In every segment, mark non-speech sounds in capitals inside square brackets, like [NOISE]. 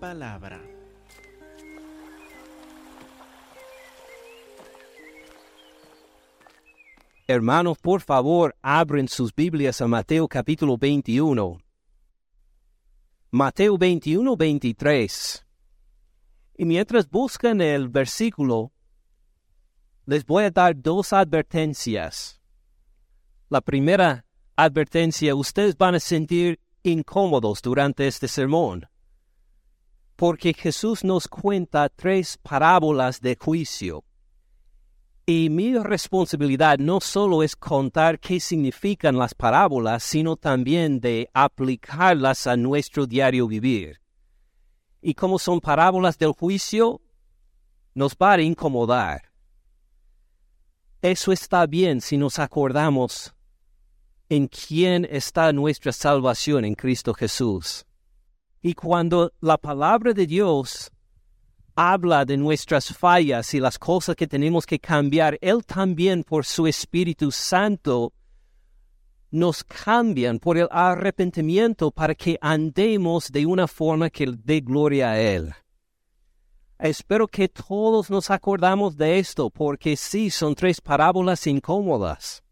palabra. Hermanos, por favor, abren sus Biblias a Mateo capítulo 21. Mateo 21, 23. Y mientras buscan el versículo, les voy a dar dos advertencias. La primera advertencia, ustedes van a sentir incómodos durante este sermón, porque Jesús nos cuenta tres parábolas de juicio. Y mi responsabilidad no solo es contar qué significan las parábolas, sino también de aplicarlas a nuestro diario vivir. Y como son parábolas del juicio, nos va a incomodar. Eso está bien si nos acordamos en quién está nuestra salvación en Cristo Jesús. Y cuando la palabra de Dios habla de nuestras fallas y las cosas que tenemos que cambiar, Él también por su Espíritu Santo nos cambian por el arrepentimiento para que andemos de una forma que dé gloria a Él. Espero que todos nos acordamos de esto, porque sí son tres parábolas incómodas.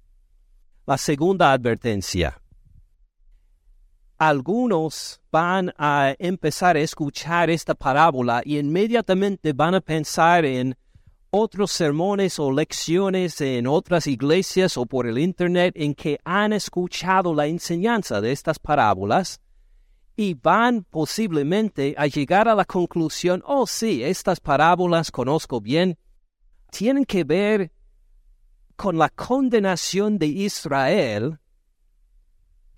La segunda advertencia algunos van a empezar a escuchar esta parábola y inmediatamente van a pensar en otros sermones o lecciones en otras iglesias o por el Internet en que han escuchado la enseñanza de estas parábolas y van posiblemente a llegar a la conclusión, oh sí, estas parábolas conozco bien, tienen que ver con la condenación de Israel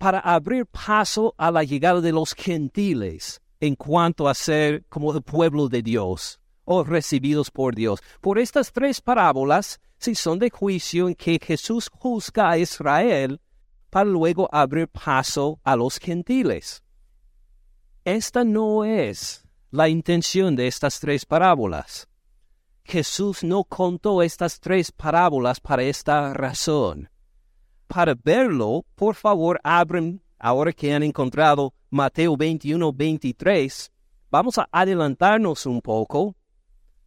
para abrir paso a la llegada de los gentiles en cuanto a ser como el pueblo de Dios o recibidos por Dios. Por estas tres parábolas, si son de juicio en que Jesús juzga a Israel para luego abrir paso a los gentiles. Esta no es la intención de estas tres parábolas. Jesús no contó estas tres parábolas para esta razón para verlo, por favor, abren, ahora que han encontrado Mateo 21, 23, vamos a adelantarnos un poco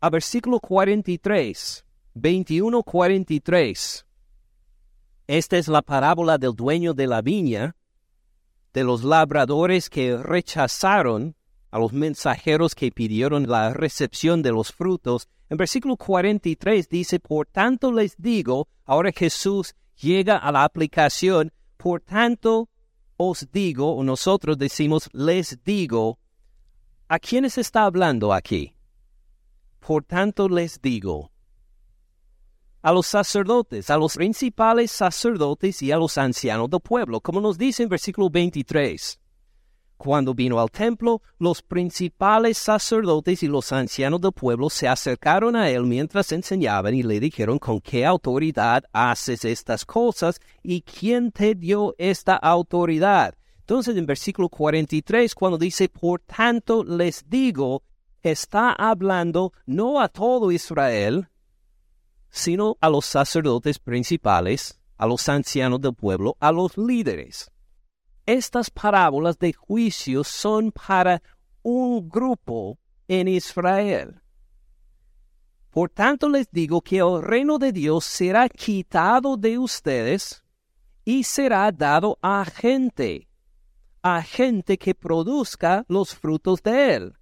a versículo 43, 21, 43. Esta es la parábola del dueño de la viña, de los labradores que rechazaron a los mensajeros que pidieron la recepción de los frutos. En versículo 43 dice, por tanto les digo, ahora Jesús llega a la aplicación, por tanto os digo, o nosotros decimos, les digo, ¿a quiénes está hablando aquí? Por tanto les digo, a los sacerdotes, a los principales sacerdotes y a los ancianos del pueblo, como nos dice en versículo 23. Cuando vino al templo, los principales sacerdotes y los ancianos del pueblo se acercaron a él mientras enseñaban y le dijeron con qué autoridad haces estas cosas y quién te dio esta autoridad. Entonces en versículo 43, cuando dice, por tanto les digo, está hablando no a todo Israel, sino a los sacerdotes principales, a los ancianos del pueblo, a los líderes estas parábolas de juicio son para un grupo en Israel. Por tanto les digo que el reino de Dios será quitado de ustedes y será dado a gente, a gente que produzca los frutos de él.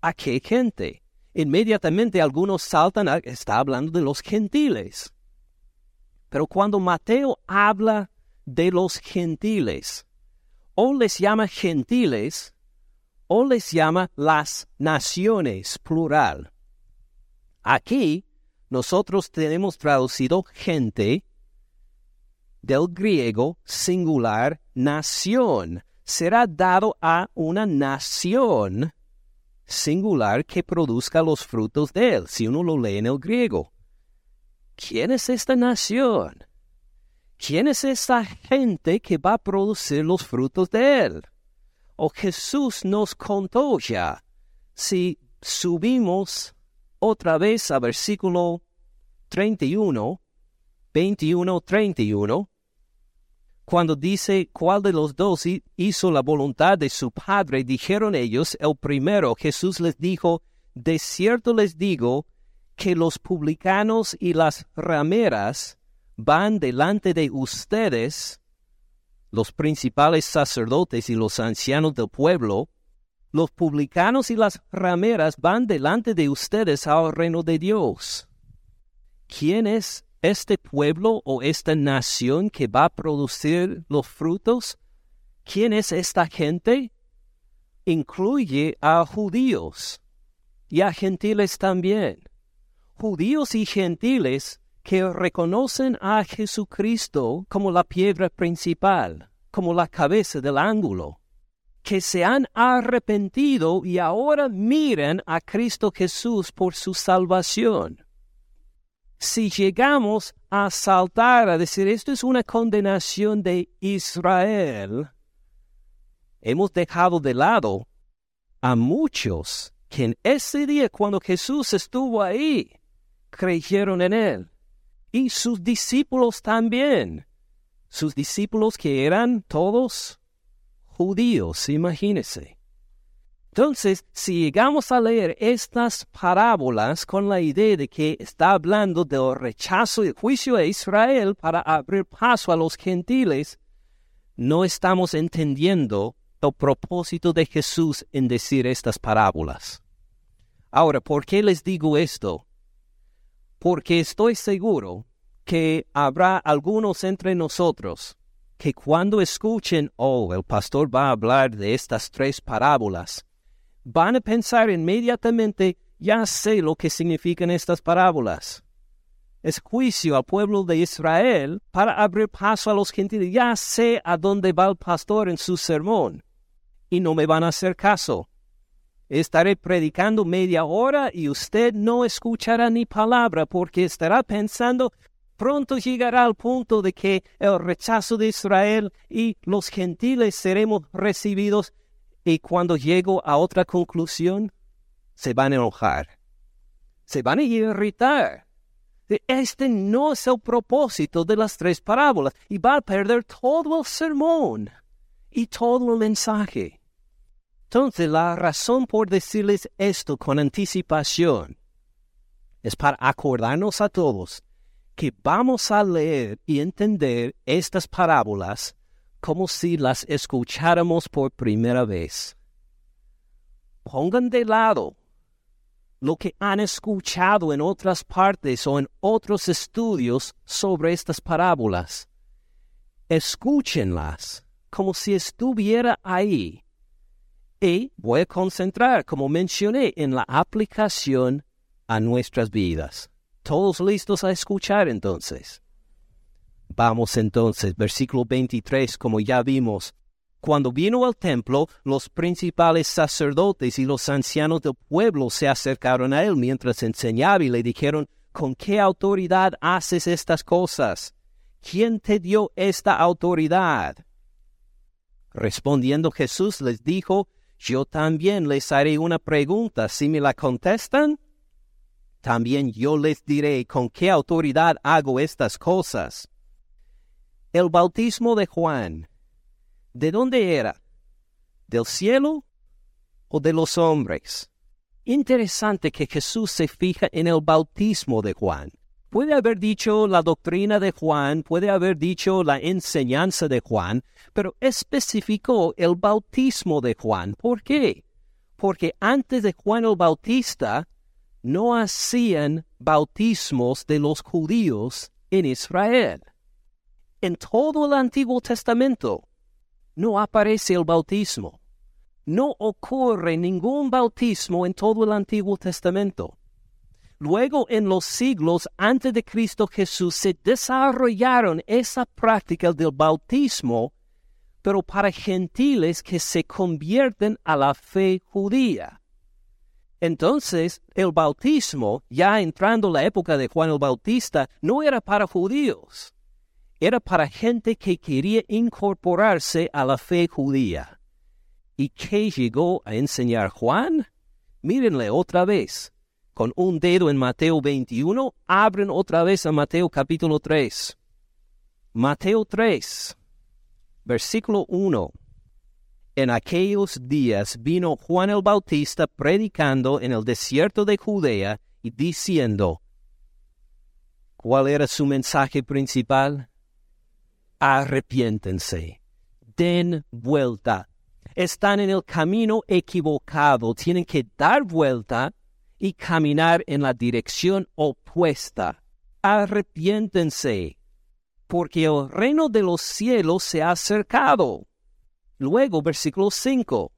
¿A qué gente? Inmediatamente algunos saltan, a, está hablando de los gentiles. Pero cuando Mateo habla de los gentiles, o les llama gentiles o les llama las naciones, plural. Aquí nosotros tenemos traducido gente del griego singular nación. Será dado a una nación singular que produzca los frutos de él, si uno lo lee en el griego. ¿Quién es esta nación? ¿Quién es esa gente que va a producir los frutos de él? O Jesús nos contó ya. Si subimos otra vez a versículo 31, 21, 31, Cuando dice cuál de los dos hizo la voluntad de su Padre, dijeron ellos, el primero, Jesús les dijo, de cierto les digo que los publicanos y las rameras van delante de ustedes, los principales sacerdotes y los ancianos del pueblo, los publicanos y las rameras van delante de ustedes al reino de Dios. ¿Quién es este pueblo o esta nación que va a producir los frutos? ¿Quién es esta gente? Incluye a judíos y a gentiles también. Judíos y gentiles que reconocen a Jesucristo como la piedra principal, como la cabeza del ángulo, que se han arrepentido y ahora miran a Cristo Jesús por su salvación si llegamos a saltar a decir esto es una condenación de Israel, hemos dejado de lado a muchos que en ese día cuando Jesús estuvo ahí, creyeron en él. Y sus discípulos también. Sus discípulos que eran todos judíos, imagínense. Entonces, si llegamos a leer estas parábolas con la idea de que está hablando del rechazo y juicio de Israel para abrir paso a los gentiles, no estamos entendiendo el propósito de Jesús en decir estas parábolas. Ahora, ¿por qué les digo esto? Porque estoy seguro que habrá algunos entre nosotros que cuando escuchen, oh, el pastor va a hablar de estas tres parábolas, van a pensar inmediatamente, ya sé lo que significan estas parábolas. Es juicio al pueblo de Israel para abrir paso a los gentiles. Ya sé a dónde va el pastor en su sermón. Y no me van a hacer caso. Estaré predicando media hora y usted no escuchará ni palabra porque estará pensando, pronto llegará al punto de que el rechazo de Israel y los gentiles seremos recibidos y cuando llego a otra conclusión, se van a enojar. Se van a irritar. Este no es el propósito de las tres parábolas y va a perder todo el sermón y todo el mensaje. Entonces, la razón por decirles esto con anticipación es para acordarnos a todos que vamos a leer y entender estas parábolas como si las escucháramos por primera vez. Pongan de lado lo que han escuchado en otras partes o en otros estudios sobre estas parábolas. Escúchenlas como si estuviera ahí. Y voy a concentrar, como mencioné, en la aplicación a nuestras vidas. ¿Todos listos a escuchar entonces? Vamos entonces, versículo 23, como ya vimos. Cuando vino al templo, los principales sacerdotes y los ancianos del pueblo se acercaron a él mientras enseñaba y le dijeron, ¿con qué autoridad haces estas cosas? ¿Quién te dio esta autoridad? Respondiendo Jesús les dijo, yo también les haré una pregunta. Si me la contestan, también yo les diré con qué autoridad hago estas cosas. El bautismo de Juan, ¿de dónde era? ¿Del cielo o de los hombres? Interesante que Jesús se fija en el bautismo de Juan. Puede haber dicho la doctrina de Juan, puede haber dicho la enseñanza de Juan, pero especificó el bautismo de Juan. ¿Por qué? Porque antes de Juan el Bautista no hacían bautismos de los judíos en Israel en todo el Antiguo Testamento no aparece el bautismo. No ocurre ningún bautismo en todo el Antiguo Testamento. Luego, en los siglos antes de Cristo Jesús, se desarrollaron esa práctica del bautismo, pero para gentiles que se convierten a la fe judía. Entonces, el bautismo, ya entrando la época de Juan el Bautista, no era para judíos era para gente que quería incorporarse a la fe judía. ¿Y qué llegó a enseñar Juan? Mírenle otra vez. Con un dedo en Mateo 21, abren otra vez a Mateo capítulo 3. Mateo 3. Versículo 1. En aquellos días vino Juan el Bautista predicando en el desierto de Judea y diciendo, ¿cuál era su mensaje principal? Arrepiéntense, den vuelta. Están en el camino equivocado, tienen que dar vuelta y caminar en la dirección opuesta. Arrepiéntense porque el reino de los cielos se ha acercado. Luego, versículo 5.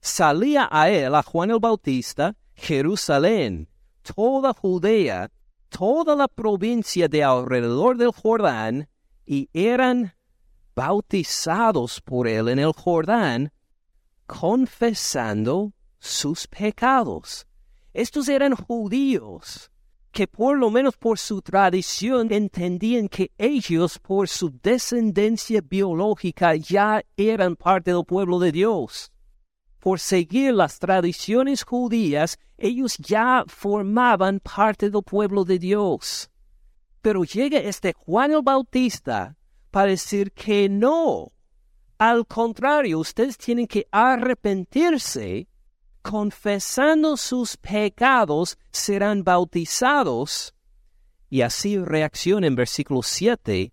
Salía a él, a Juan el Bautista, Jerusalén, toda Judea, toda la provincia de alrededor del Jordán, y eran bautizados por él en el Jordán, confesando sus pecados. Estos eran judíos que por lo menos por su tradición entendían que ellos por su descendencia biológica ya eran parte del pueblo de Dios. Por seguir las tradiciones judías, ellos ya formaban parte del pueblo de Dios. Pero llega este Juan el Bautista para decir que no. Al contrario, ustedes tienen que arrepentirse confesando sus pecados, serán bautizados. Y así reacciona en versículo 7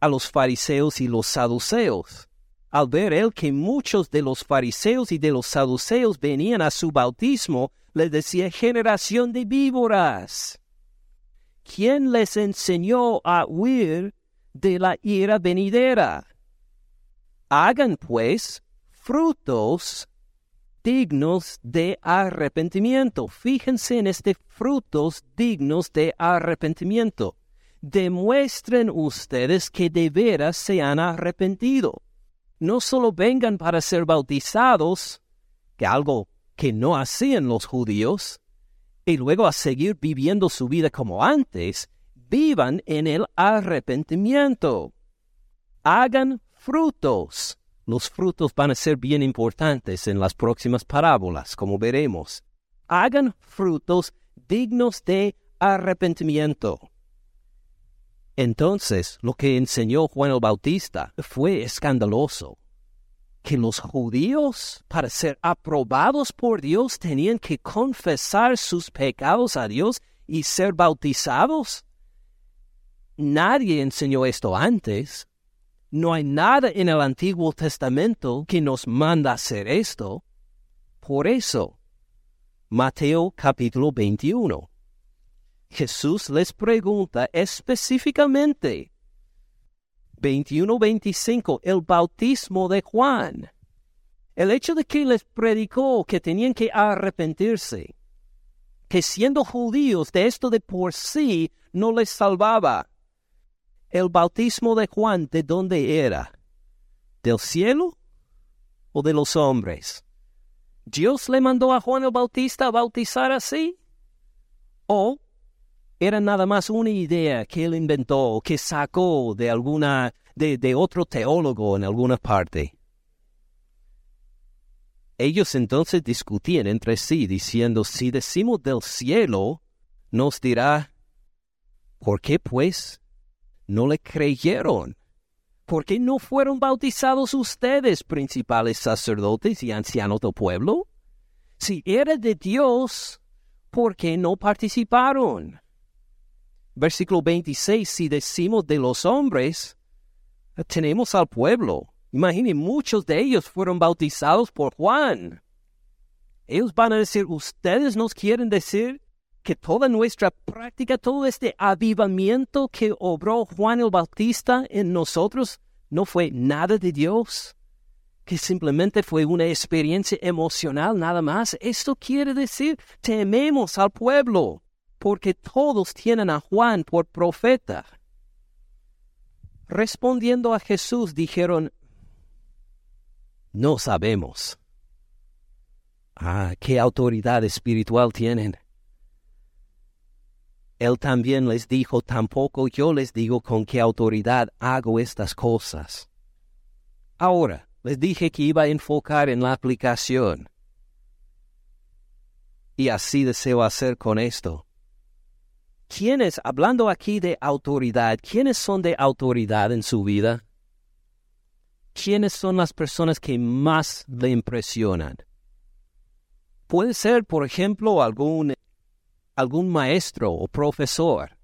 a los fariseos y los saduceos. Al ver él que muchos de los fariseos y de los saduceos venían a su bautismo, les decía generación de víboras. ¿Quién les enseñó a huir de la ira venidera? Hagan pues frutos dignos de arrepentimiento. Fíjense en este frutos dignos de arrepentimiento. Demuestren ustedes que de veras se han arrepentido. No solo vengan para ser bautizados, que algo que no hacían los judíos, y luego a seguir viviendo su vida como antes, vivan en el arrepentimiento. Hagan frutos los frutos van a ser bien importantes en las próximas parábolas, como veremos. Hagan frutos dignos de arrepentimiento. Entonces, lo que enseñó Juan el Bautista fue escandaloso. Que los judíos, para ser aprobados por Dios, tenían que confesar sus pecados a Dios y ser bautizados. Nadie enseñó esto antes. No hay nada en el Antiguo Testamento que nos manda hacer esto. Por eso, Mateo capítulo 21. Jesús les pregunta específicamente, 21-25, el bautismo de Juan. El hecho de que les predicó que tenían que arrepentirse, que siendo judíos de esto de por sí no les salvaba, el bautismo de Juan, ¿de dónde era? ¿Del cielo o de los hombres? ¿Dios le mandó a Juan el Bautista a bautizar así? ¿O era nada más una idea que él inventó, que sacó de alguna, de, de otro teólogo en alguna parte? Ellos entonces discutían entre sí, diciendo, si decimos del cielo, nos dirá, ¿por qué pues no le creyeron. ¿Por qué no fueron bautizados ustedes, principales sacerdotes y ancianos del pueblo? Si era de Dios, ¿por qué no participaron? Versículo 26, si decimos de los hombres, tenemos al pueblo. Imaginen, muchos de ellos fueron bautizados por Juan. Ellos van a decir, ustedes nos quieren decir que toda nuestra práctica, todo este avivamiento que obró Juan el Bautista en nosotros, no fue nada de Dios, que simplemente fue una experiencia emocional nada más. Esto quiere decir, tememos al pueblo, porque todos tienen a Juan por profeta. Respondiendo a Jesús, dijeron, no sabemos. Ah, qué autoridad espiritual tienen. Él también les dijo, tampoco yo les digo con qué autoridad hago estas cosas. Ahora, les dije que iba a enfocar en la aplicación. Y así deseo hacer con esto. ¿Quiénes, hablando aquí de autoridad, quiénes son de autoridad en su vida? ¿quiénes son las personas que más le impresionan? Puede ser, por ejemplo, algún, algún maestro o profesor.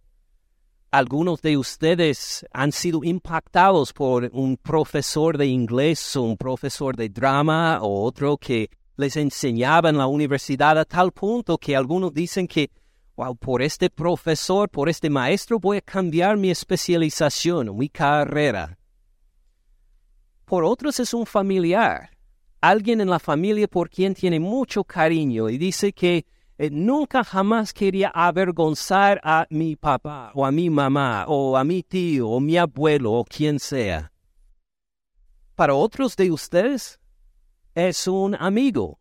Algunos de ustedes han sido impactados por un profesor de inglés o un profesor de drama o otro que les enseñaba en la universidad a tal punto que algunos dicen que, wow, por este profesor, por este maestro voy a cambiar mi especialización, mi carrera. Por otros es un familiar, alguien en la familia por quien tiene mucho cariño y dice que eh, nunca jamás quería avergonzar a mi papá o a mi mamá o a mi tío o mi abuelo o quien sea. Para otros de ustedes es un amigo,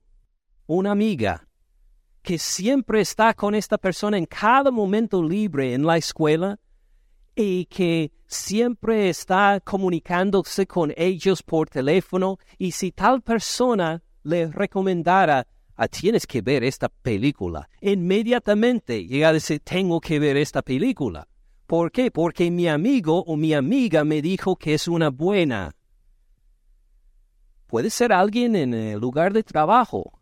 una amiga, que siempre está con esta persona en cada momento libre en la escuela y que siempre está comunicándose con ellos por teléfono y si tal persona le recomendara tienes que ver esta película, inmediatamente llega a decir tengo que ver esta película. ¿Por qué? Porque mi amigo o mi amiga me dijo que es una buena. Puede ser alguien en el lugar de trabajo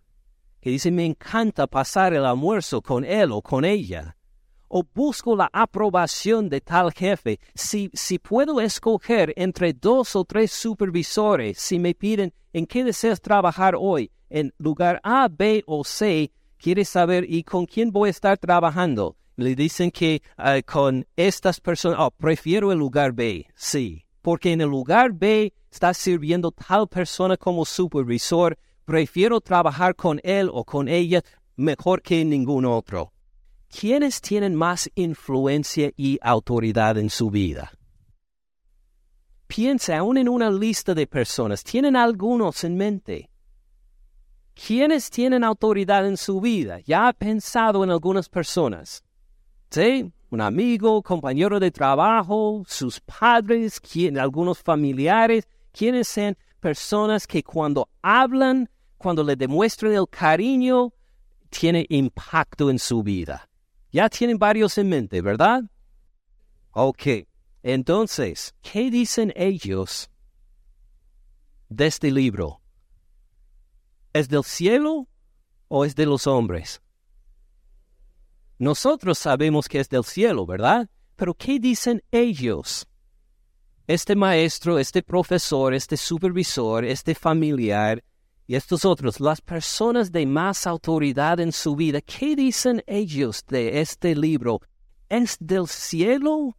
que dice me encanta pasar el almuerzo con él o con ella. O busco la aprobación de tal jefe. Si, si puedo escoger entre dos o tres supervisores, si me piden en qué deseas trabajar hoy, en lugar A, B o C, quieres saber y con quién voy a estar trabajando. Le dicen que eh, con estas personas, oh, prefiero el lugar B, sí, porque en el lugar B está sirviendo tal persona como supervisor, prefiero trabajar con él o con ella mejor que ningún otro. ¿Quiénes tienen más influencia y autoridad en su vida? Piensa aún en una lista de personas. ¿Tienen algunos en mente? ¿Quiénes tienen autoridad en su vida? ¿Ya ha pensado en algunas personas? ¿Sí? Un amigo, compañero de trabajo, sus padres, algunos familiares quieren ser personas que cuando hablan, cuando le demuestran el cariño, tiene impacto en su vida. Ya tienen varios en mente, ¿verdad? Ok, entonces, ¿qué dicen ellos de este libro? ¿Es del cielo o es de los hombres? Nosotros sabemos que es del cielo, ¿verdad? Pero ¿qué dicen ellos? este maestro, este profesor, este supervisor, este familiar y estos otros, las personas de más autoridad en su vida, ¿qué dicen ellos de este libro? ¿Es del cielo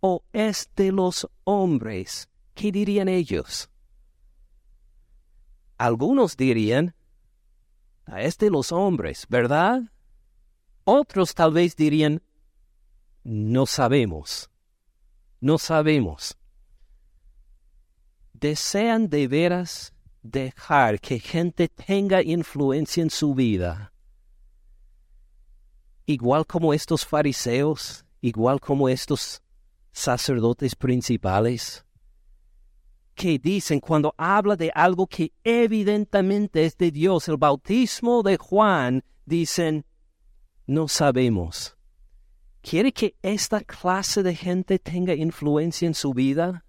o es de los hombres? ¿Qué dirían ellos? Algunos dirían, ah, es de los hombres, ¿verdad? Otros tal vez dirían, no sabemos, no sabemos desean de veras dejar que gente tenga influencia en su vida, igual como estos fariseos, igual como estos sacerdotes principales, que dicen cuando habla de algo que evidentemente es de Dios, el bautismo de Juan, dicen, no sabemos. ¿Quiere que esta clase de gente tenga influencia en su vida?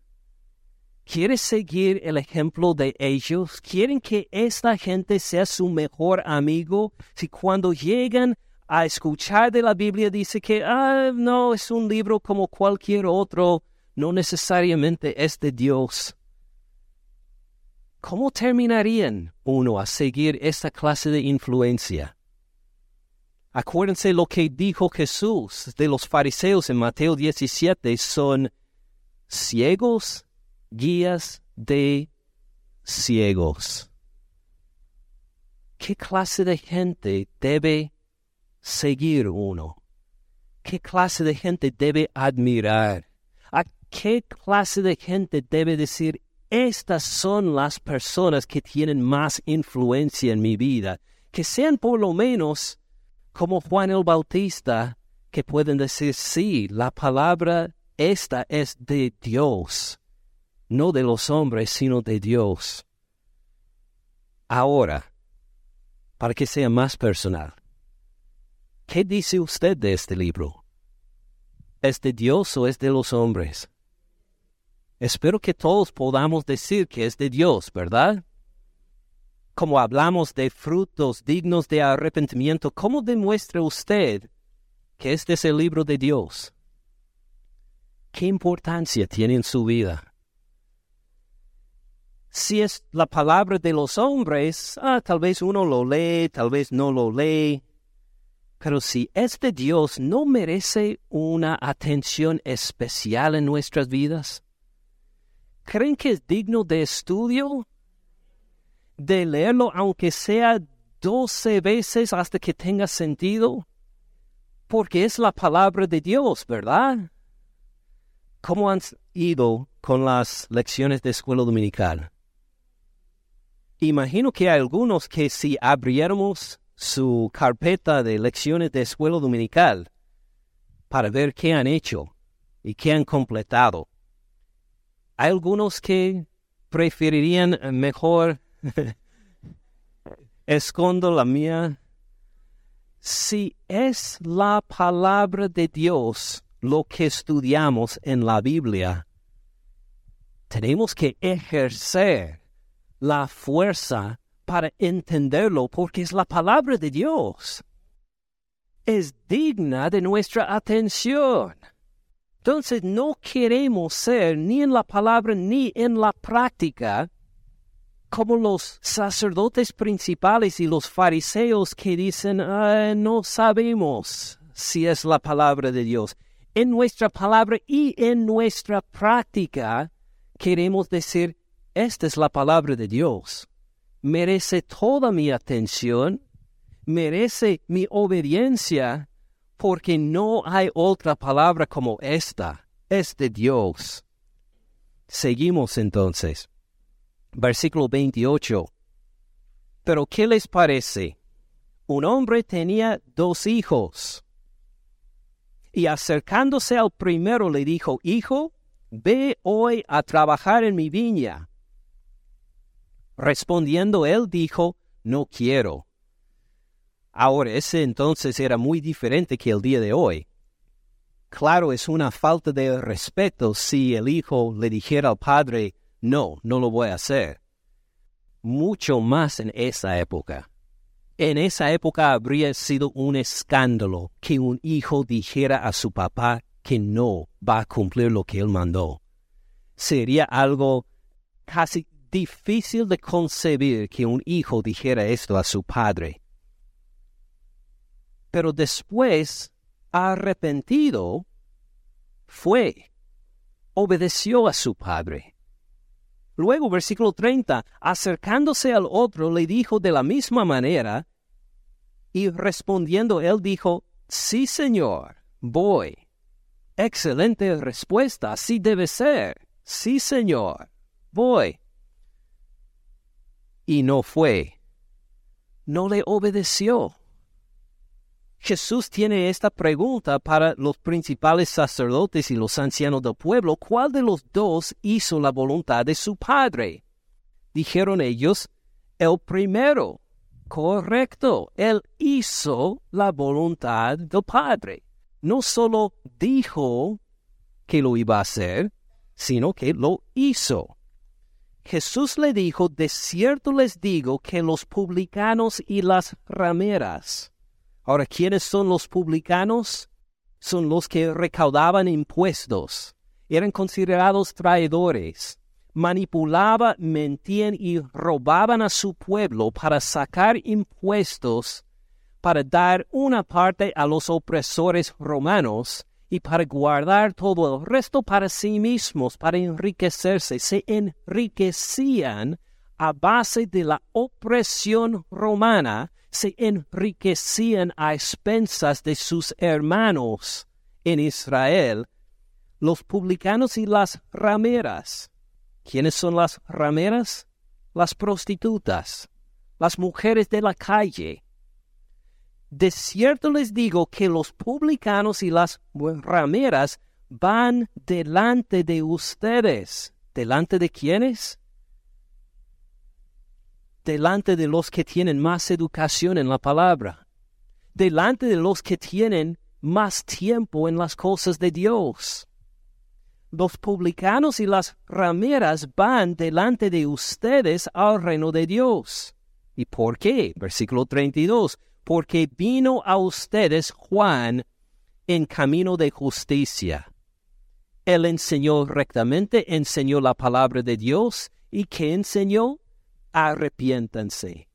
¿Quieres seguir el ejemplo de ellos? ¿Quieren que esta gente sea su mejor amigo? Si cuando llegan a escuchar de la Biblia dice que, ah, no, es un libro como cualquier otro, no necesariamente es de Dios. ¿Cómo terminarían uno a seguir esta clase de influencia? Acuérdense lo que dijo Jesús de los fariseos en Mateo 17, son ciegos guías de ciegos. ¿Qué clase de gente debe seguir uno? ¿Qué clase de gente debe admirar? ¿A qué clase de gente debe decir, estas son las personas que tienen más influencia en mi vida? Que sean por lo menos como Juan el Bautista, que pueden decir, sí, la palabra esta es de Dios no de los hombres, sino de Dios. Ahora, para que sea más personal, ¿qué dice usted de este libro? ¿Es de Dios o es de los hombres? Espero que todos podamos decir que es de Dios, ¿verdad? Como hablamos de frutos dignos de arrepentimiento, ¿cómo demuestra usted que este es el libro de Dios? ¿Qué importancia tiene en su vida? Si es la palabra de los hombres, ah, tal vez uno lo lee, tal vez no lo lee. Pero si es de Dios, ¿no merece una atención especial en nuestras vidas? ¿Creen que es digno de estudio? ¿De leerlo aunque sea doce veces hasta que tenga sentido? Porque es la palabra de Dios, ¿verdad? ¿Cómo han ido con las lecciones de escuela dominical? Imagino que hay algunos que si abriéramos su carpeta de lecciones de escuela dominical para ver qué han hecho y qué han completado. Hay algunos que preferirían mejor [LAUGHS] escondo la mía. Si es la palabra de Dios lo que estudiamos en la Biblia, tenemos que ejercer la fuerza para entenderlo porque es la palabra de Dios. Es digna de nuestra atención. Entonces no queremos ser ni en la palabra ni en la práctica como los sacerdotes principales y los fariseos que dicen, no sabemos si es la palabra de Dios. En nuestra palabra y en nuestra práctica queremos decir, esta es la palabra de Dios merece toda mi atención, merece mi obediencia, porque no hay otra palabra como esta, es de Dios. Seguimos entonces. Versículo 28. Pero ¿qué les parece? Un hombre tenía dos hijos. Y acercándose al primero le dijo, Hijo, ve hoy a trabajar en mi viña. Respondiendo él dijo, no quiero. Ahora, ese entonces era muy diferente que el día de hoy. Claro, es una falta de respeto si el hijo le dijera al padre, no, no lo voy a hacer. Mucho más en esa época. En esa época habría sido un escándalo que un hijo dijera a su papá que no va a cumplir lo que él mandó. Sería algo casi difícil de concebir que un hijo dijera esto a su padre. Pero después, arrepentido, fue, obedeció a su padre. Luego, versículo 30, acercándose al otro, le dijo de la misma manera, y respondiendo él dijo, Sí, señor, voy. Excelente respuesta, así debe ser. Sí, señor, voy y no fue. No le obedeció. Jesús tiene esta pregunta para los principales sacerdotes y los ancianos del pueblo. ¿Cuál de los dos hizo la voluntad de su Padre? Dijeron ellos, el primero. Correcto, él hizo la voluntad del Padre. No solo dijo que lo iba a hacer, sino que lo hizo. Jesús le dijo, de cierto les digo que los publicanos y las rameras. Ahora, ¿quiénes son los publicanos? Son los que recaudaban impuestos, eran considerados traidores, manipulaban, mentían y robaban a su pueblo para sacar impuestos, para dar una parte a los opresores romanos y para guardar todo el resto para sí mismos, para enriquecerse. Se enriquecían a base de la opresión romana, se enriquecían a expensas de sus hermanos en Israel, los publicanos y las rameras. ¿Quiénes son las rameras? Las prostitutas, las mujeres de la calle, de cierto les digo que los publicanos y las rameras van delante de ustedes. ¿Delante de quiénes? Delante de los que tienen más educación en la palabra. Delante de los que tienen más tiempo en las cosas de Dios. los publicanos y las rameras van delante de ustedes al reino de Dios. ¿Y por qué? Versículo 32. Porque vino a ustedes Juan en camino de justicia. Él enseñó rectamente, enseñó la palabra de Dios. ¿Y qué enseñó? Arrepiéntanse.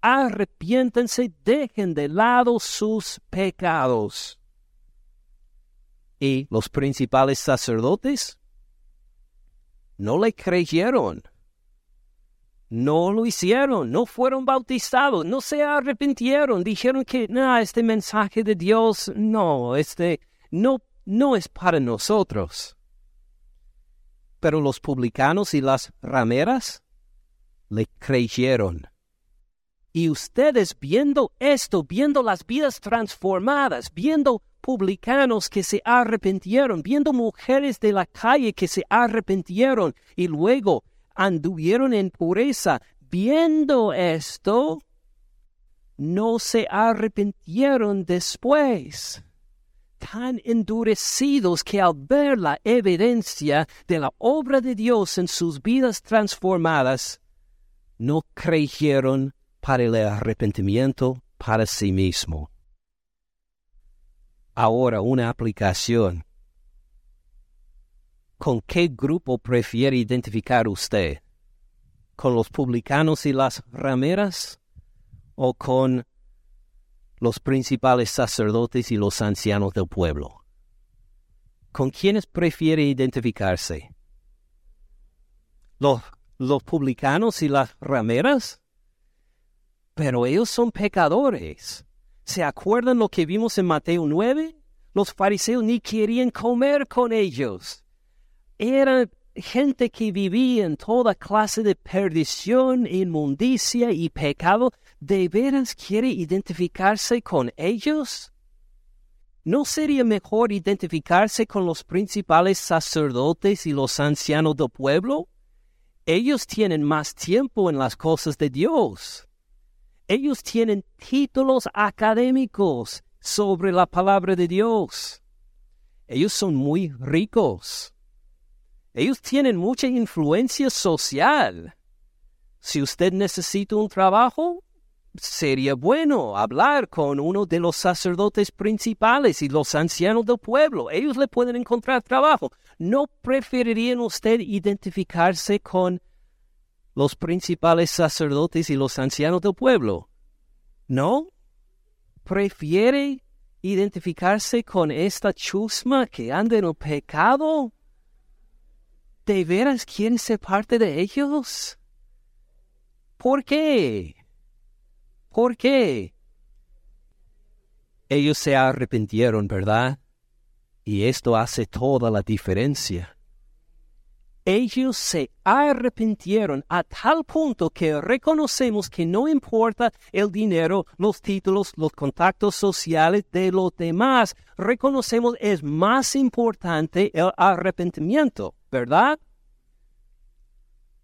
Arrepiéntanse, dejen de lado sus pecados. ¿Y los principales sacerdotes? No le creyeron no lo hicieron, no fueron bautizados, no se arrepintieron, dijeron que no, este mensaje de Dios no, este no, no es para nosotros. Pero los publicanos y las rameras le creyeron. Y ustedes viendo esto, viendo las vidas transformadas, viendo publicanos que se arrepintieron, viendo mujeres de la calle que se arrepintieron y luego anduvieron en pureza. Viendo esto, no se arrepintieron después, tan endurecidos que al ver la evidencia de la obra de Dios en sus vidas transformadas, no creyeron para el arrepentimiento para sí mismo. Ahora una aplicación ¿Con qué grupo prefiere identificar usted? ¿Con los publicanos y las rameras? ¿O con los principales sacerdotes y los ancianos del pueblo? ¿Con quiénes prefiere identificarse? ¿Los, los publicanos y las rameras? Pero ellos son pecadores. ¿Se acuerdan lo que vimos en Mateo 9? Los fariseos ni querían comer con ellos era gente que vivía en toda clase de perdición, inmundicia y pecado, ¿de veras quiere identificarse con ellos? ¿No sería mejor identificarse con los principales sacerdotes y los ancianos del pueblo? Ellos tienen más tiempo en las cosas de Dios. Ellos tienen títulos académicos sobre la palabra de Dios. Ellos son muy ricos. Ellos tienen mucha influencia social. Si usted necesita un trabajo, sería bueno hablar con uno de los sacerdotes principales y los ancianos del pueblo. Ellos le pueden encontrar trabajo. ¿No preferirían usted identificarse con los principales sacerdotes y los ancianos del pueblo? ¿No? ¿Prefiere identificarse con esta chusma que anda en el pecado? ¿De veras quieren ser parte de ellos? ¿Por qué? ¿Por qué? Ellos se arrepintieron, ¿verdad? Y esto hace toda la diferencia. Ellos se arrepintieron a tal punto que reconocemos que no importa el dinero, los títulos, los contactos sociales de los demás, reconocemos es más importante el arrepentimiento. ¿verdad?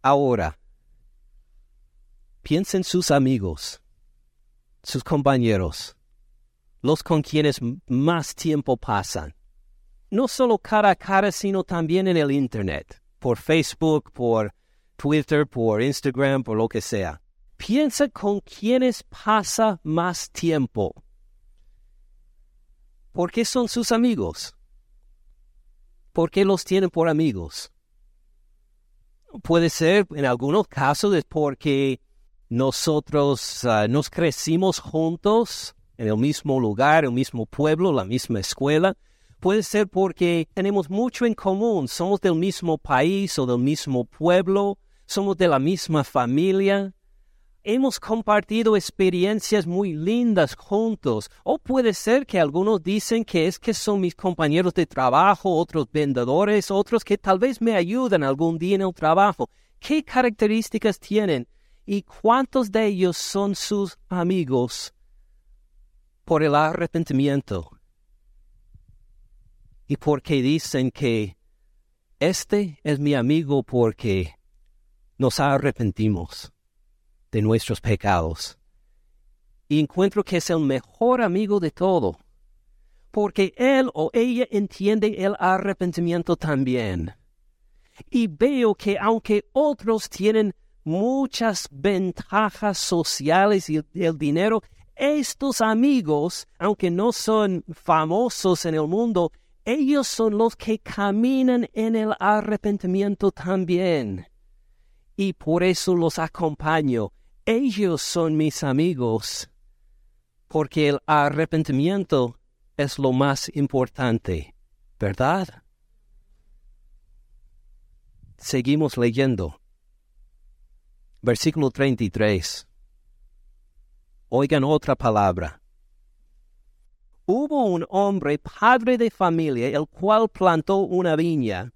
Ahora, piensen sus amigos, sus compañeros, los con quienes más tiempo pasan. No solo cara a cara, sino también en el Internet, por Facebook, por Twitter, por Instagram, por lo que sea. Piensa con quienes pasa más tiempo. ¿Por qué son sus amigos? ¿Por qué los tienen por amigos? Puede ser, en algunos casos, porque nosotros ah, nos crecimos juntos en el mismo lugar, el mismo pueblo, la misma escuela. Puede ser porque tenemos mucho en común, somos del mismo país o del mismo pueblo, somos de la misma familia hemos compartido experiencias muy lindas juntos. O puede ser que algunos dicen que es que son mis compañeros de trabajo, otros vendedores, otros que tal vez me ayudan algún día en el trabajo. ¿Qué características tienen? ¿Y cuántos de ellos son sus amigos por el arrepentimiento? ¿Y porque dicen que este es mi amigo porque nos arrepentimos? de nuestros pecados. Y encuentro que es el mejor amigo de todo, porque él o ella entiende el arrepentimiento también. Y veo que aunque otros tienen muchas ventajas sociales y el dinero, estos amigos, aunque no son famosos en el mundo, ellos son los que caminan en el arrepentimiento también. Y por eso los acompaño. Ellos son mis amigos, porque el arrepentimiento es lo más importante, ¿verdad? Seguimos leyendo. Versículo 33. Oigan otra palabra. Hubo un hombre, padre de familia, el cual plantó una viña,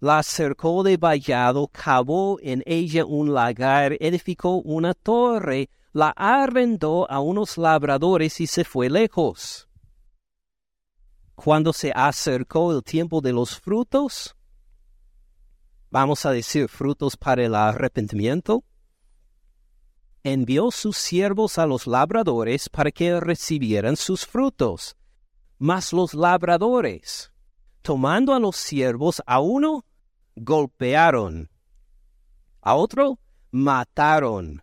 la cercó de vallado, cavó en ella un lagar, edificó una torre, la arrendó a unos labradores y se fue lejos. Cuando se acercó el tiempo de los frutos, vamos a decir frutos para el arrepentimiento, envió sus siervos a los labradores para que recibieran sus frutos. Mas los labradores, tomando a los siervos, a uno golpearon, a otro mataron,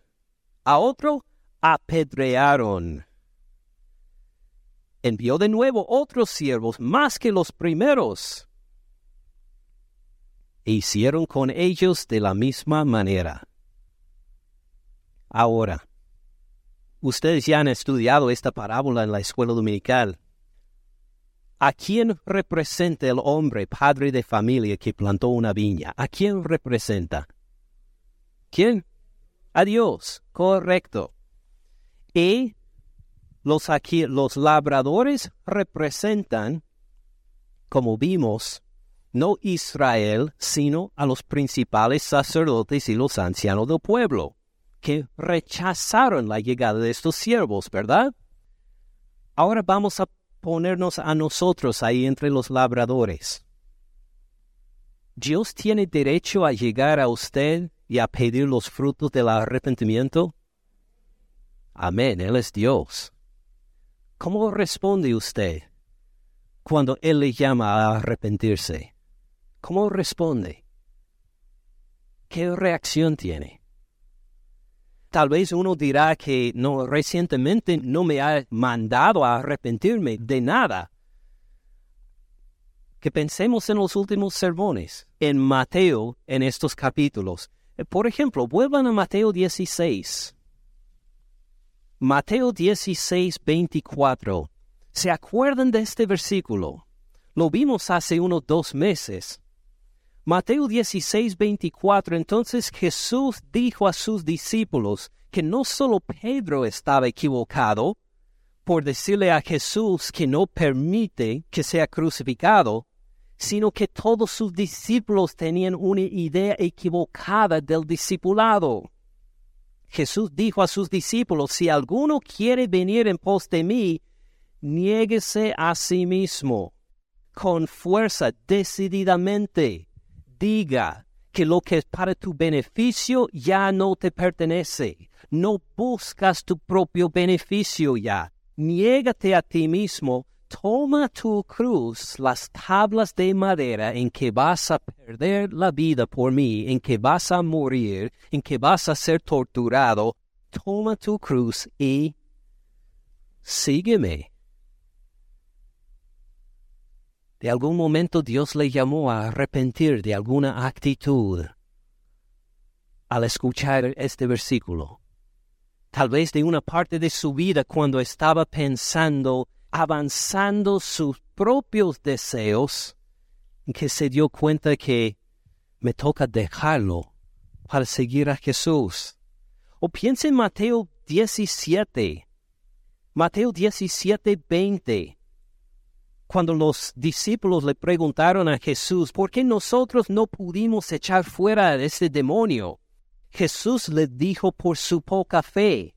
a otro apedrearon. Envió de nuevo otros siervos más que los primeros. E hicieron con ellos de la misma manera. Ahora, ustedes ya han estudiado esta parábola en la escuela dominical. ¿A quién representa el hombre, padre de familia, que plantó una viña? ¿A quién representa? ¿Quién? A Dios, correcto. Y los, aquí, los labradores representan, como vimos, no Israel, sino a los principales sacerdotes y los ancianos del pueblo que rechazaron la llegada de estos siervos, ¿verdad? Ahora vamos a ponernos a nosotros ahí entre los labradores. ¿Dios tiene derecho a llegar a usted y a pedir los frutos del arrepentimiento? Amén, Él es Dios. ¿Cómo responde usted cuando Él le llama a arrepentirse? ¿Cómo responde? ¿Qué reacción tiene? Tal vez uno dirá que no recientemente no me ha mandado a arrepentirme de nada. Que pensemos en los últimos sermones, en Mateo, en estos capítulos. Eh, por ejemplo, vuelvan a Mateo 16. Mateo 16, 24. ¿Se acuerdan de este versículo? Lo vimos hace unos dos meses. Mateo 16, 24, entonces Jesús dijo a sus discípulos que no solo Pedro estaba equivocado por decirle a Jesús que no permite que sea crucificado, sino que todos sus discípulos tenían una idea equivocada del discipulado. Jesús dijo a sus discípulos, si alguno quiere venir en pos de mí, niéguese a sí mismo, con fuerza, decididamente diga que lo que es para tu beneficio ya no te pertenece. No buscas tu propio beneficio ya. Niégate a ti mismo, toma tu cruz, las tablas de madera en que vas a perder la vida por mí, en que vas a morir, en que vas a ser torturado. Toma tu cruz y sígueme. De algún momento Dios le llamó a arrepentir de alguna actitud al escuchar este versículo. Tal vez de una parte de su vida cuando estaba pensando, avanzando sus propios deseos, que se dio cuenta que me toca dejarlo para seguir a Jesús. O piensa en Mateo 17, Mateo 17, 20 cuando los discípulos le preguntaron a Jesús, ¿por qué nosotros no pudimos echar fuera a ese demonio? Jesús les dijo por su poca fe,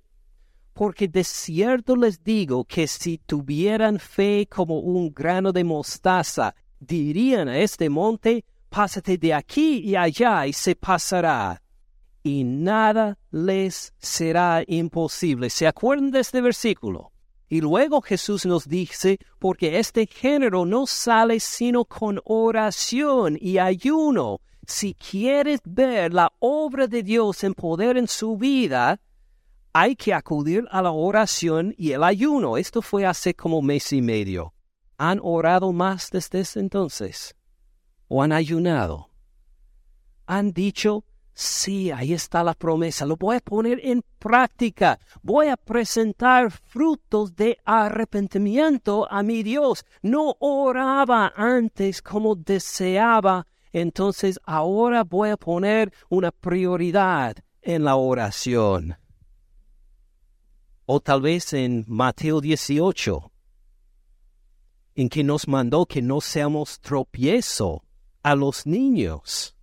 porque de cierto les digo que si tuvieran fe como un grano de mostaza, dirían a este monte, pásate de aquí y allá y se pasará. Y nada les será imposible. ¿Se acuerdan de este versículo? Y luego Jesús nos dice, porque este género no sale sino con oración y ayuno. Si quieres ver la obra de Dios en poder en su vida, hay que acudir a la oración y el ayuno. Esto fue hace como mes y medio. ¿Han orado más desde ese entonces? ¿O han ayunado? ¿Han dicho, Sí, ahí está la promesa. Lo voy a poner en práctica. Voy a presentar frutos de arrepentimiento a mi Dios. No oraba antes como deseaba. Entonces ahora voy a poner una prioridad en la oración. O tal vez en Mateo 18, en que nos mandó que no seamos tropiezo a los niños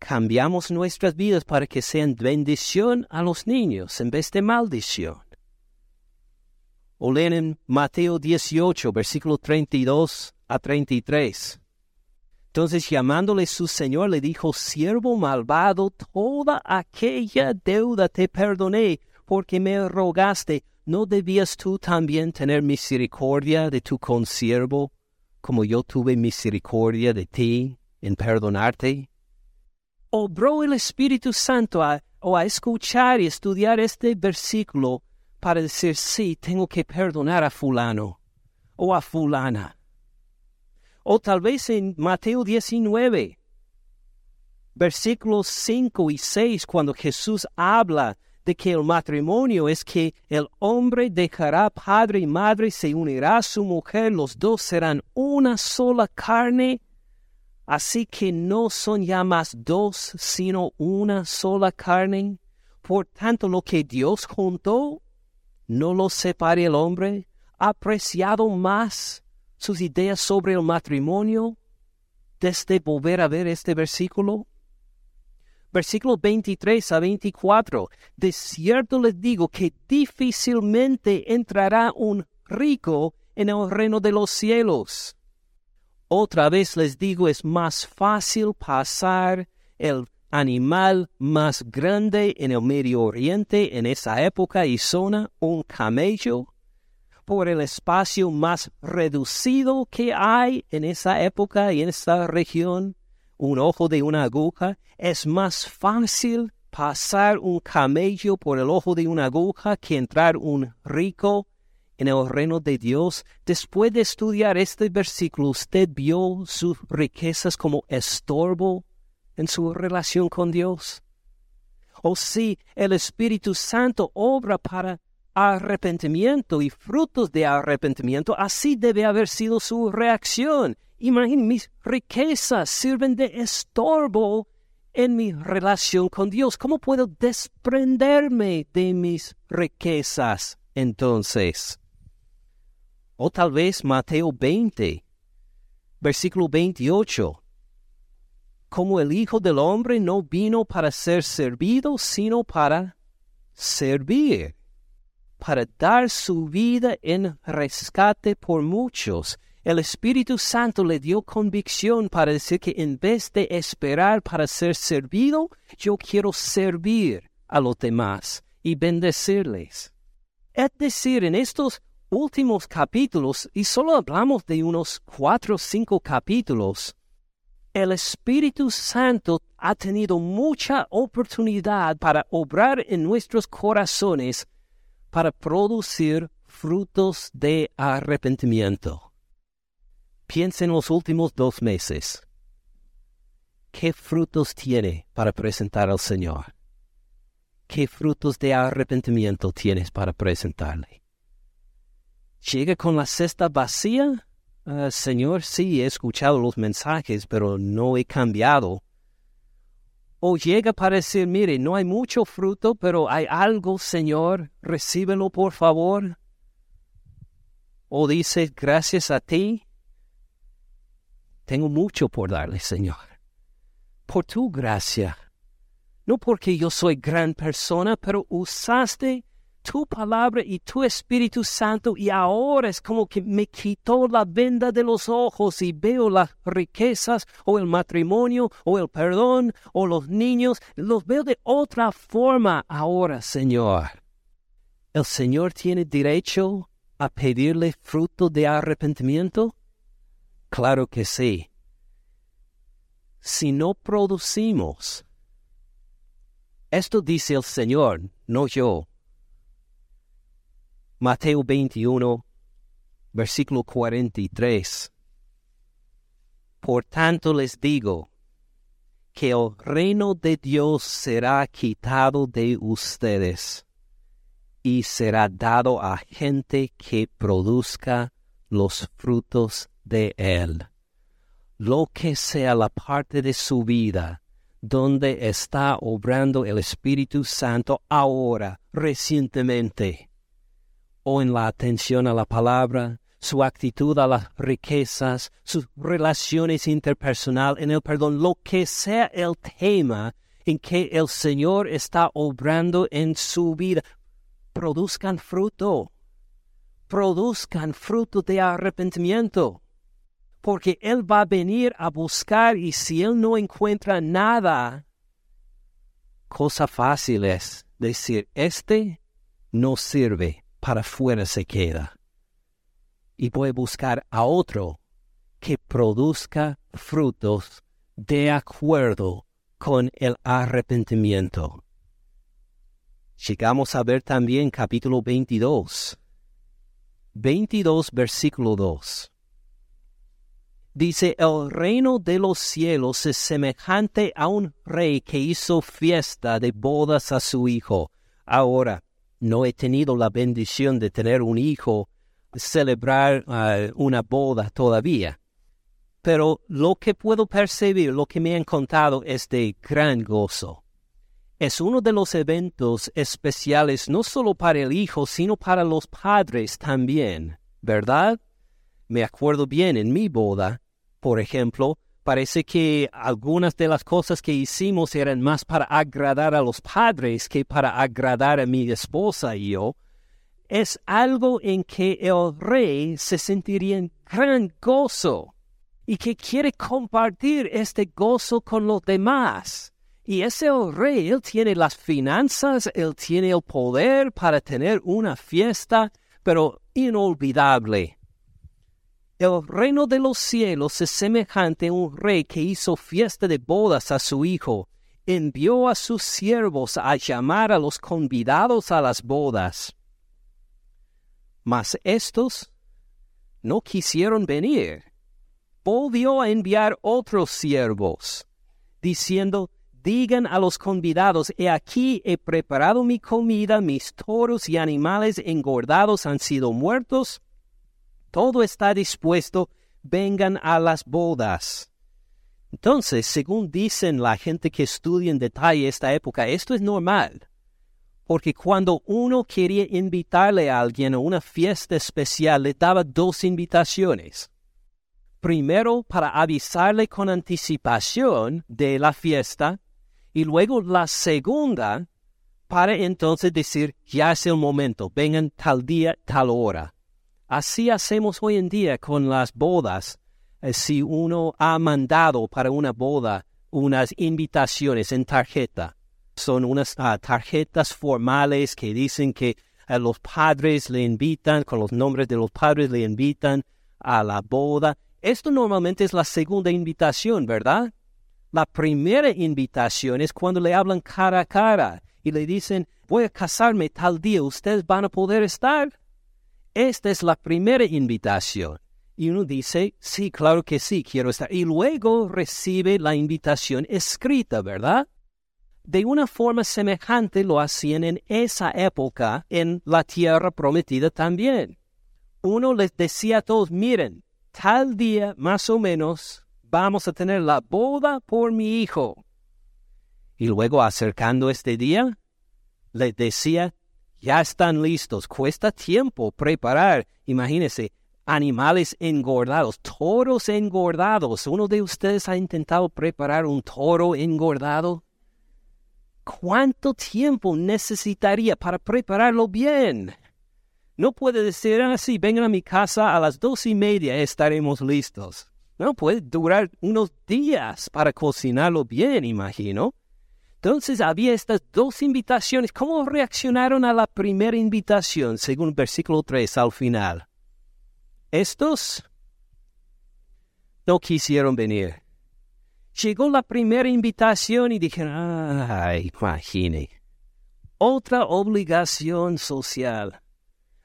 cambiamos nuestras vidas para que sean bendición a los niños en vez de maldición. O leen en Mateo 18, versículo 32 a 33. Entonces llamándole su señor le dijo, siervo malvado, toda aquella deuda te perdoné porque me rogaste. ¿No debías tú también tener misericordia de tu consiervo, como yo tuve misericordia de ti en perdonarte? Obró el Espíritu Santo a escuchar y estudiar este versículo para decir, sí, tengo que perdonar a fulano o a fulana. O tal vez en Mateo 19, versículos 5 y 6, cuando Jesús habla de que el matrimonio es que el hombre dejará padre y madre, se unirá a su mujer, los dos serán una sola carne. Así que no son ya más dos, sino una sola carne. Por tanto, lo que Dios juntó, no lo separe el hombre. ¿Ha apreciado más sus ideas sobre el matrimonio desde volver a ver este versículo? Versículo 23 a 24. De cierto les digo que difícilmente entrará un rico en el reino de los cielos. Otra vez les digo, es más fácil pasar el animal más grande en el Medio Oriente en esa época y zona, un camello, por el espacio más reducido que hay en esa época y en esta región, un ojo de una aguja, es más fácil pasar un camello por el ojo de una aguja que entrar un rico en el reino de Dios, después de estudiar este versículo, usted vio sus riquezas como estorbo en su relación con Dios. O si el Espíritu Santo obra para arrepentimiento y frutos de arrepentimiento, así debe haber sido su reacción. Imaginen, mis riquezas sirven de estorbo en mi relación con Dios. ¿Cómo puedo desprenderme de mis riquezas entonces? O tal vez Mateo 20, versículo 28. Como el Hijo del Hombre no vino para ser servido, sino para servir, para dar su vida en rescate por muchos. El Espíritu Santo le dio convicción para decir que en vez de esperar para ser servido, yo quiero servir a los demás y bendecirles. Es decir, en estos últimos capítulos, y solo hablamos de unos cuatro o cinco capítulos, el Espíritu Santo ha tenido mucha oportunidad para obrar en nuestros corazones para producir frutos de arrepentimiento. Piensa en los últimos dos meses. ¿Qué frutos tiene para presentar al Señor? ¿Qué frutos de arrepentimiento tienes para presentarle? Llega con la cesta vacía. Ah, señor, sí, he escuchado los mensajes, pero no he cambiado. O llega para decir, mire, no hay mucho fruto, pero hay algo, Señor, recíbelo por favor. O dice, gracias a ti, tengo mucho por darle, Señor. Por tu gracia. No porque yo soy gran persona, pero usaste tu palabra y tu Espíritu Santo y ahora es como que me quitó la venda de los ojos y veo las riquezas o el matrimonio o el perdón o los niños, los veo de otra forma ahora, Señor. ¿el Señor tiene derecho a pedirle fruto de arrepentimiento? Claro que sí. Si no producimos, esto dice el Señor, no yo. Mateo 21, versículo 43. Por tanto les digo que el reino de Dios será quitado de ustedes y será dado a gente que produzca los frutos de él. Lo que sea la parte de su vida donde está obrando el Espíritu Santo ahora, recientemente, o en la atención a la palabra, su actitud a las riquezas, sus relaciones interpersonales, en el perdón, lo que sea el tema en que el Señor está obrando en su vida, produzcan fruto, produzcan fruto de arrepentimiento, porque Él va a venir a buscar y si Él no encuentra nada, cosa fácil es decir, este no sirve, para fuera se queda. Y a buscar a otro que produzca frutos de acuerdo con el arrepentimiento. Llegamos a ver también capítulo 22. 22 versículo 2. Dice, el reino de los cielos es semejante a un rey que hizo fiesta de bodas a su hijo. Ahora, no he tenido la bendición de tener un hijo, celebrar uh, una boda todavía. Pero lo que puedo percibir, lo que me han contado es de gran gozo es uno de los eventos especiales no solo para el hijo, sino para los padres también, ¿verdad? Me acuerdo bien en mi boda, por ejemplo, parece que algunas de las cosas que hicimos eran más para agradar a los padres que para agradar a mi esposa y yo. Es algo en que el rey se sentiría en gran gozo y que quiere compartir este gozo con los demás. Y ese rey, él tiene las finanzas, él tiene el poder para tener una fiesta, pero inolvidable. El reino de los cielos es semejante a un rey que hizo fiesta de bodas a su hijo, envió a sus siervos a llamar a los convidados a las bodas. Mas estos no quisieron venir. Volvió a enviar otros siervos, diciendo, digan a los convidados, he aquí he preparado mi comida, mis toros y animales engordados han sido muertos, todo está dispuesto, vengan a las bodas. Entonces, según dicen la gente que estudia en detalle esta época, esto es normal, porque cuando uno quería invitarle a alguien a una fiesta especial, le daba dos invitaciones. Primero, para avisarle con anticipación de la fiesta, y luego la segunda para entonces decir, ya es el momento, vengan tal día, tal hora. Así hacemos hoy en día con las bodas. Eh, si uno ha mandado para una boda unas invitaciones en tarjeta, son unas ah, tarjetas formales que dicen que a los padres le invitan, con los nombres de los padres le invitan a la boda. Esto normalmente es la segunda invitación, ¿verdad? La primera invitación es cuando le hablan cara a cara y le dicen, voy a casarme tal día, ¿ustedes van a poder estar? Esta es la primera invitación. Y uno dice, sí, claro que sí, quiero estar. Y luego recibe la invitación escrita, ¿verdad? De una forma semejante lo hacían en esa época en la tierra prometida también. Uno les decía a todos, miren, tal día más o menos vamos a tener la boda por mi hijo. Y luego acercando este día, le decía, ya están listos, cuesta tiempo preparar, imagínese, animales engordados, toros engordados. ¿Uno de ustedes ha intentado preparar un toro engordado? ¿Cuánto tiempo necesitaría para prepararlo bien? No puede decir ah, vengan a mi casa a las dos y media, estaremos listos. No, puede durar unos días para cocinarlo bien, imagino. Entonces había estas dos invitaciones. ¿Cómo reaccionaron a la primera invitación, según versículo 3 al final? Estos no quisieron venir. Llegó la primera invitación y dijeron, ay, imagine, otra obligación social.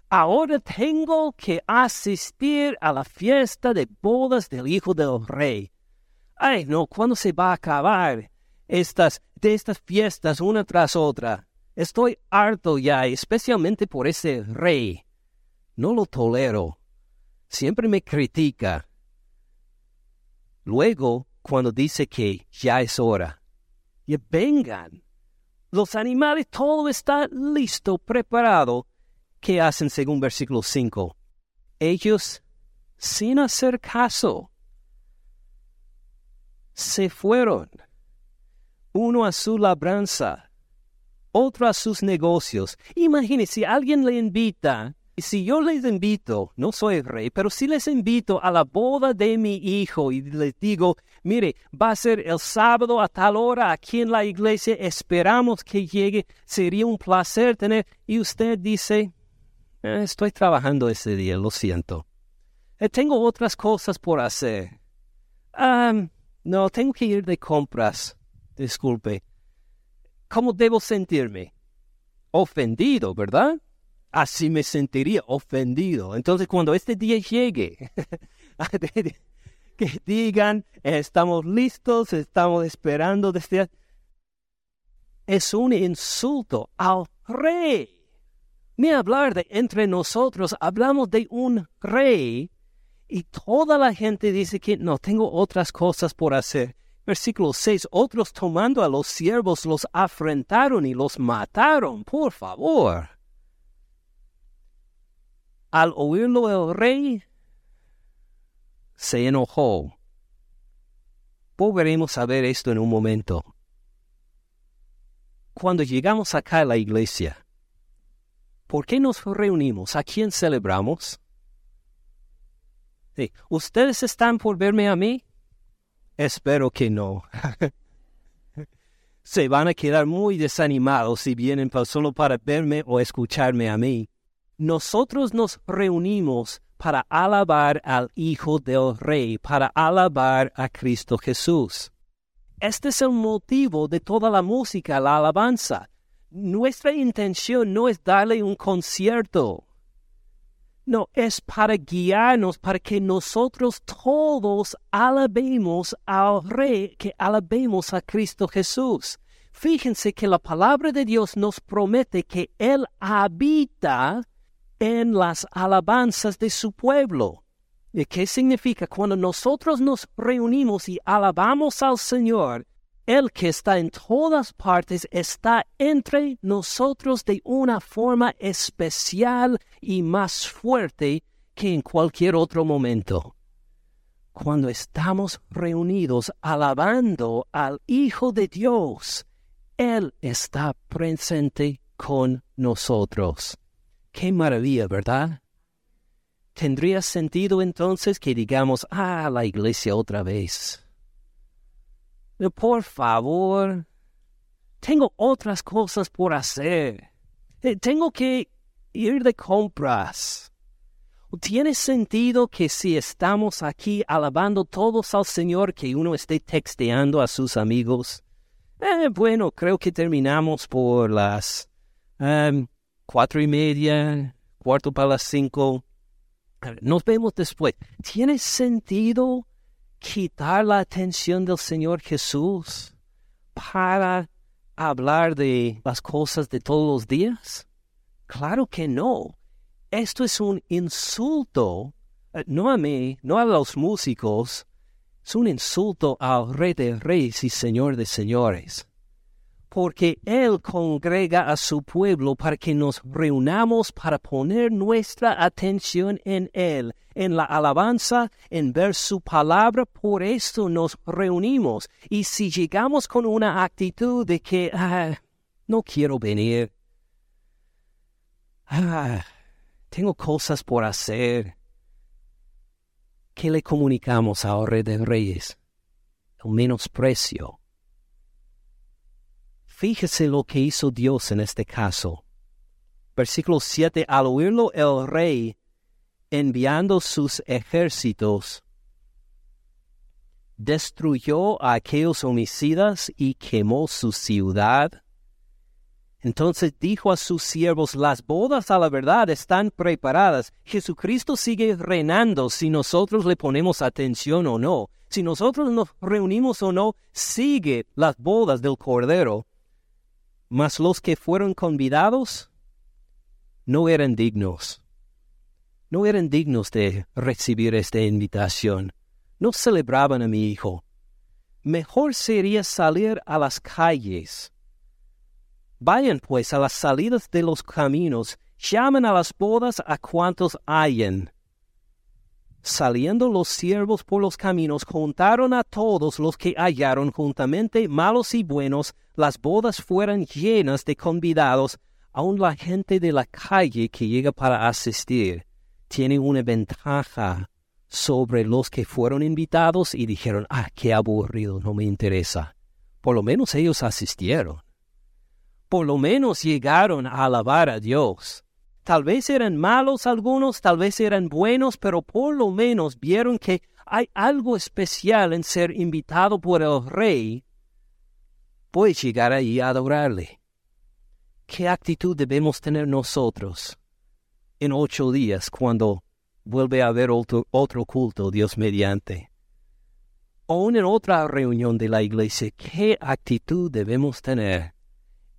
Ahora tengo que asistir a la fiesta de bodas del hijo del rey. Ay, no, ¿cuándo se va a acabar estas, de estas fiestas una tras otra? Estoy harto ya, especialmente por ese rey. No lo tolero. Siempre me critica. Luego, cuando dice que ya es hora, y vengan. Los animales, todo está listo, preparado. ¿Qué hacen según versículo 5? Ellos, sin hacer caso, se fueron. Uno a su labranza, otro a sus negocios. Imagínese, si alguien le invita si yo les invito, no soy rey, pero si les invito a la boda de mi hijo y les digo, mire, va a ser el sábado a tal hora aquí en la iglesia, esperamos que llegue, sería un placer tener, y usted dice, eh, estoy trabajando ese día, lo siento. Eh, tengo otras cosas por hacer. no, tengo que ir de compras. Disculpe. ¿Cómo debo sentirme? Ofendido, ¿verdad? así me sentiría ofendido. Entonces, cuando este día llegue, [LAUGHS] que digan, estamos listos, estamos esperando desde... Es un insulto al rey. Ni hablar de entre nosotros, hablamos de un rey y toda la gente dice que no tengo otras cosas por hacer. Versículo 6, otros tomando a los siervos los afrentaron y los mataron. Por favor. Al oírlo el rey, se enojó. Volveremos a ver esto en un momento. Cuando llegamos acá a la iglesia, ¿por qué nos reunimos? ¿A quién celebramos? ¿Ustedes están por verme a mí? Espero que no. [LAUGHS] Se van a quedar muy desanimados si vienen solo para verme o escucharme a mí nosotros nos reunimos para alabar al Hijo del Rey, para alabar a Cristo Jesús. Este es el motivo de toda la música, la alabanza. Nuestra intención no es darle un concierto. No, es para guiarnos, para que nosotros todos alabemos al Rey, que alabemos a Cristo Jesús. Fíjense que la palabra de Dios nos promete que Él habita en las alabanzas de su pueblo. ¿Y qué significa? Cuando nosotros nos reunimos y alabamos al Señor, el que está en todas partes está entre nosotros de una forma especial y más fuerte que en cualquier otro momento. Cuando estamos reunidos alabando al Hijo de Dios, Él está presente con nosotros. Qué maravilla, ¿verdad? ¿Tendría sentido entonces que digamos, ah, la iglesia otra vez? Por favor, tengo otras cosas por hacer. Tengo que ir de compras. ¿Tiene sentido que si estamos aquí alabando todos al Señor, que uno esté texteando a sus amigos? Eh, bueno, creo que terminamos por las em, cuatro y media, cuarto para las cinco. Nos vemos después. ¿Tiene sentido quitar la atención del Señor Jesús para hablar de las cosas de todos los días? Claro que no. Esto es un insulto, eh, no a mí, no a los músicos, es un insulto al Rey de Reyes y Señor de Señores porque Él congrega a su pueblo para que nos reunamos para poner nuestra atención en Él, en la alabanza, en ver su palabra, por esto nos reunimos. Y si llegamos con una actitud de que, ah, no quiero venir, ah, tengo cosas por hacer, ¿qué le comunicamos a Rey de Reyes? El menosprecio fíjese lo que hizo Dios en este caso. Versículo 7. Al oírlo el rey, enviando sus ejércitos, destruyó a aquellos homicidas y quemó su ciudad. Entonces dijo a sus siervos, las bodas a la verdad están preparadas. Jesucristo sigue reinando si nosotros le ponemos atención o no. Si nosotros nos reunimos o no, sigue las bodas del Cordero. Mas los que fueron convidados no eran dignos. No eran dignos de recibir esta invitación no celebraban a mi hijo. Mejor sería salir a las calles. Vayan pues a las salidas de los caminos, llamen a las bodas a cuantos hayan. Saliendo los siervos por los caminos, juntaron a todos los que hallaron juntamente, malos y buenos, las bodas fueran llenas de convidados, aun la gente de la calle que llega para asistir tiene una ventaja sobre los que fueron invitados y dijeron, ah, qué aburrido, no me interesa. Por lo menos ellos asistieron. Por lo menos llegaron a alabar a Dios. Tal vez eran malos algunos, tal vez eran buenos, pero por lo menos vieron que hay algo especial en ser invitado por el rey. Puedes llegar ahí a adorarle. ¿Qué actitud debemos tener nosotros en ocho días cuando vuelve a haber otro, otro culto, Dios mediante. O en otra reunión de la iglesia, ¿qué actitud debemos tener?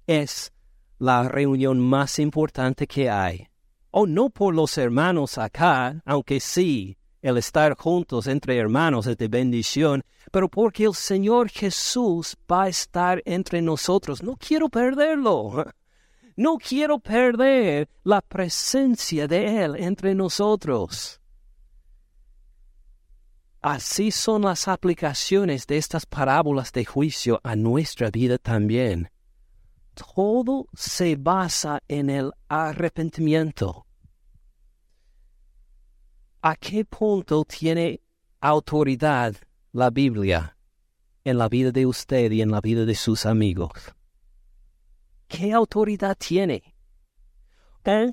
Es la reunión más importante que hay. O no por los hermanos acá, aunque sí, el estar juntos entre hermanos es de bendición, pero porque el Señor Jesús va a estar entre nosotros. No quiero perderlo. No quiero perder la presencia de Él entre nosotros. Así son las aplicaciones de estas parábolas de juicio a nuestra vida también. Todo se basa en el arrepentimiento. ¿A qué punto tiene autoridad la Biblia en la vida de usted y en la vida de sus amigos? ¿Qué autoridad tiene? ¿Eh?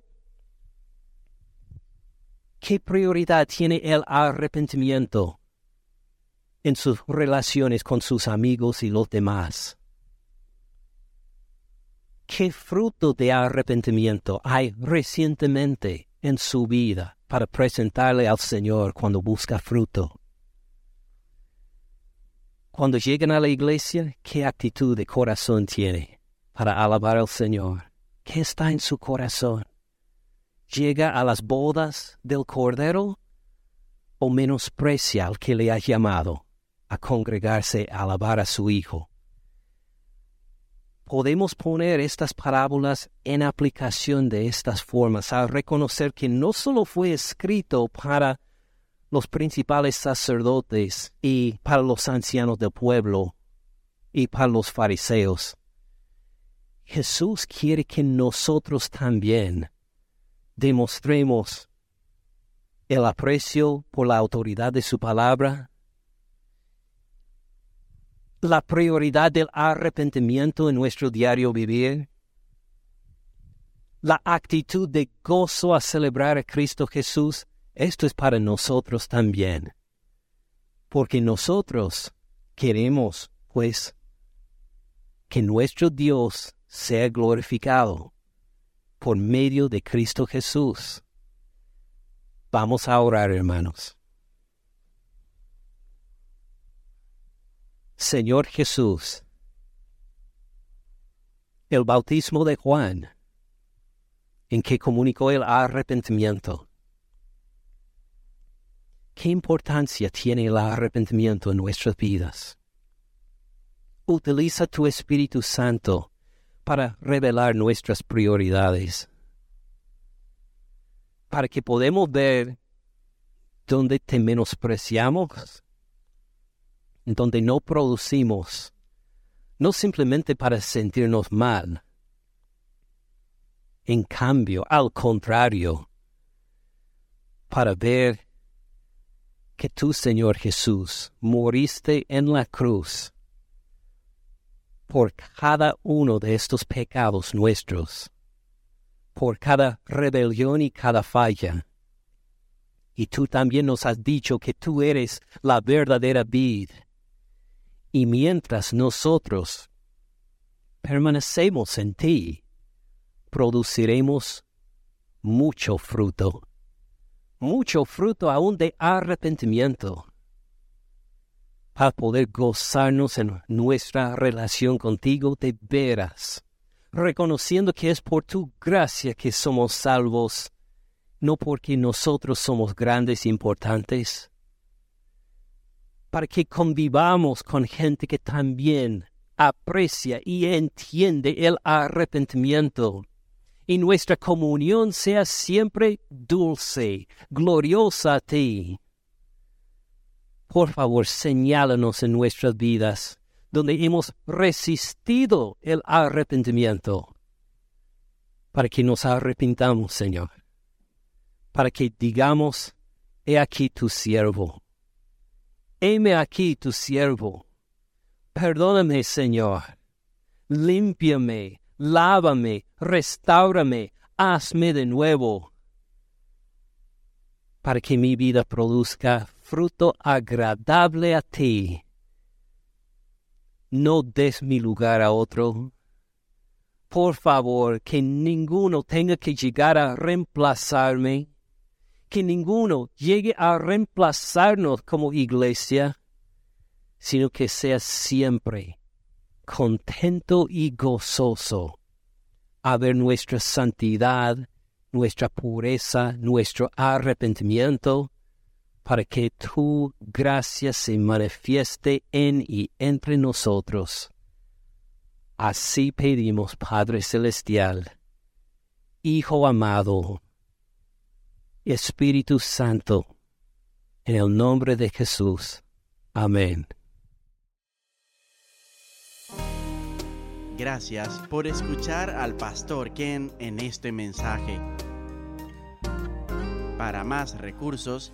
¿Qué prioridad tiene el arrepentimiento en sus relaciones con sus amigos y los demás? ¿Qué fruto de arrepentimiento hay recientemente en su vida para presentarle al Señor cuando busca fruto? Cuando llegan a la iglesia, ¿qué actitud de corazón tiene? Para alabar al Señor. ¿Qué está en su corazón? ¿Llega a las bodas del Cordero o menosprecia al que le ha llamado a congregarse a alabar a su Hijo? Podemos poner estas parábolas en aplicación de estas formas al reconocer que no solo fue escrito para los principales sacerdotes y para los ancianos del pueblo y para los fariseos, Jesús quiere que nosotros también demostremos el aprecio por la autoridad de su palabra, la prioridad del arrepentimiento en nuestro diario vivir, la actitud de gozo a celebrar a Cristo Jesús, esto es para nosotros también, porque nosotros queremos, pues, que nuestro Dios sea glorificado por medio de Cristo Jesús. Vamos a orar, hermanos. Señor Jesús, el bautismo de Juan, en que comunicó el arrepentimiento. ¿Qué importancia tiene el arrepentimiento en nuestras vidas? Utiliza tu Espíritu Santo para revelar nuestras prioridades, para que podamos ver dónde te menospreciamos, donde no producimos, no simplemente para sentirnos mal, en cambio, al contrario, para ver que tú, Señor Jesús, moriste en la cruz por cada uno de estos pecados nuestros, por cada rebelión y cada falla. Y tú también nos has dicho que tú eres la verdadera vid. Y mientras nosotros permanecemos en ti, produciremos mucho fruto, mucho fruto aún de arrepentimiento para poder gozarnos en nuestra relación contigo de veras, reconociendo que es por tu gracia que somos salvos, no porque nosotros somos grandes e importantes, para que convivamos con gente que también aprecia y entiende el arrepentimiento. Y nuestra comunión sea siempre dulce, gloriosa a ti por favor, señálanos en nuestras vidas donde hemos resistido el arrepentimiento, para que nos arrepintamos, Señor, para que digamos, he aquí tu siervo, heme aquí tu siervo, perdóname, Señor, límpiame, lávame, restaurame, hazme de nuevo, para que mi vida produzca fruto agradable a ti. No des mi lugar a otro. Por favor, que ninguno tenga que llegar a reemplazarme, que ninguno llegue a reemplazarnos como iglesia, sino que sea siempre contento y gozoso a ver nuestra santidad, nuestra pureza, nuestro arrepentimiento, para que tu gracia se manifieste en y entre nosotros. Así pedimos, Padre Celestial, Hijo amado, Espíritu Santo, en el nombre de Jesús. Amén. Gracias por escuchar al pastor Ken en este mensaje. Para más recursos,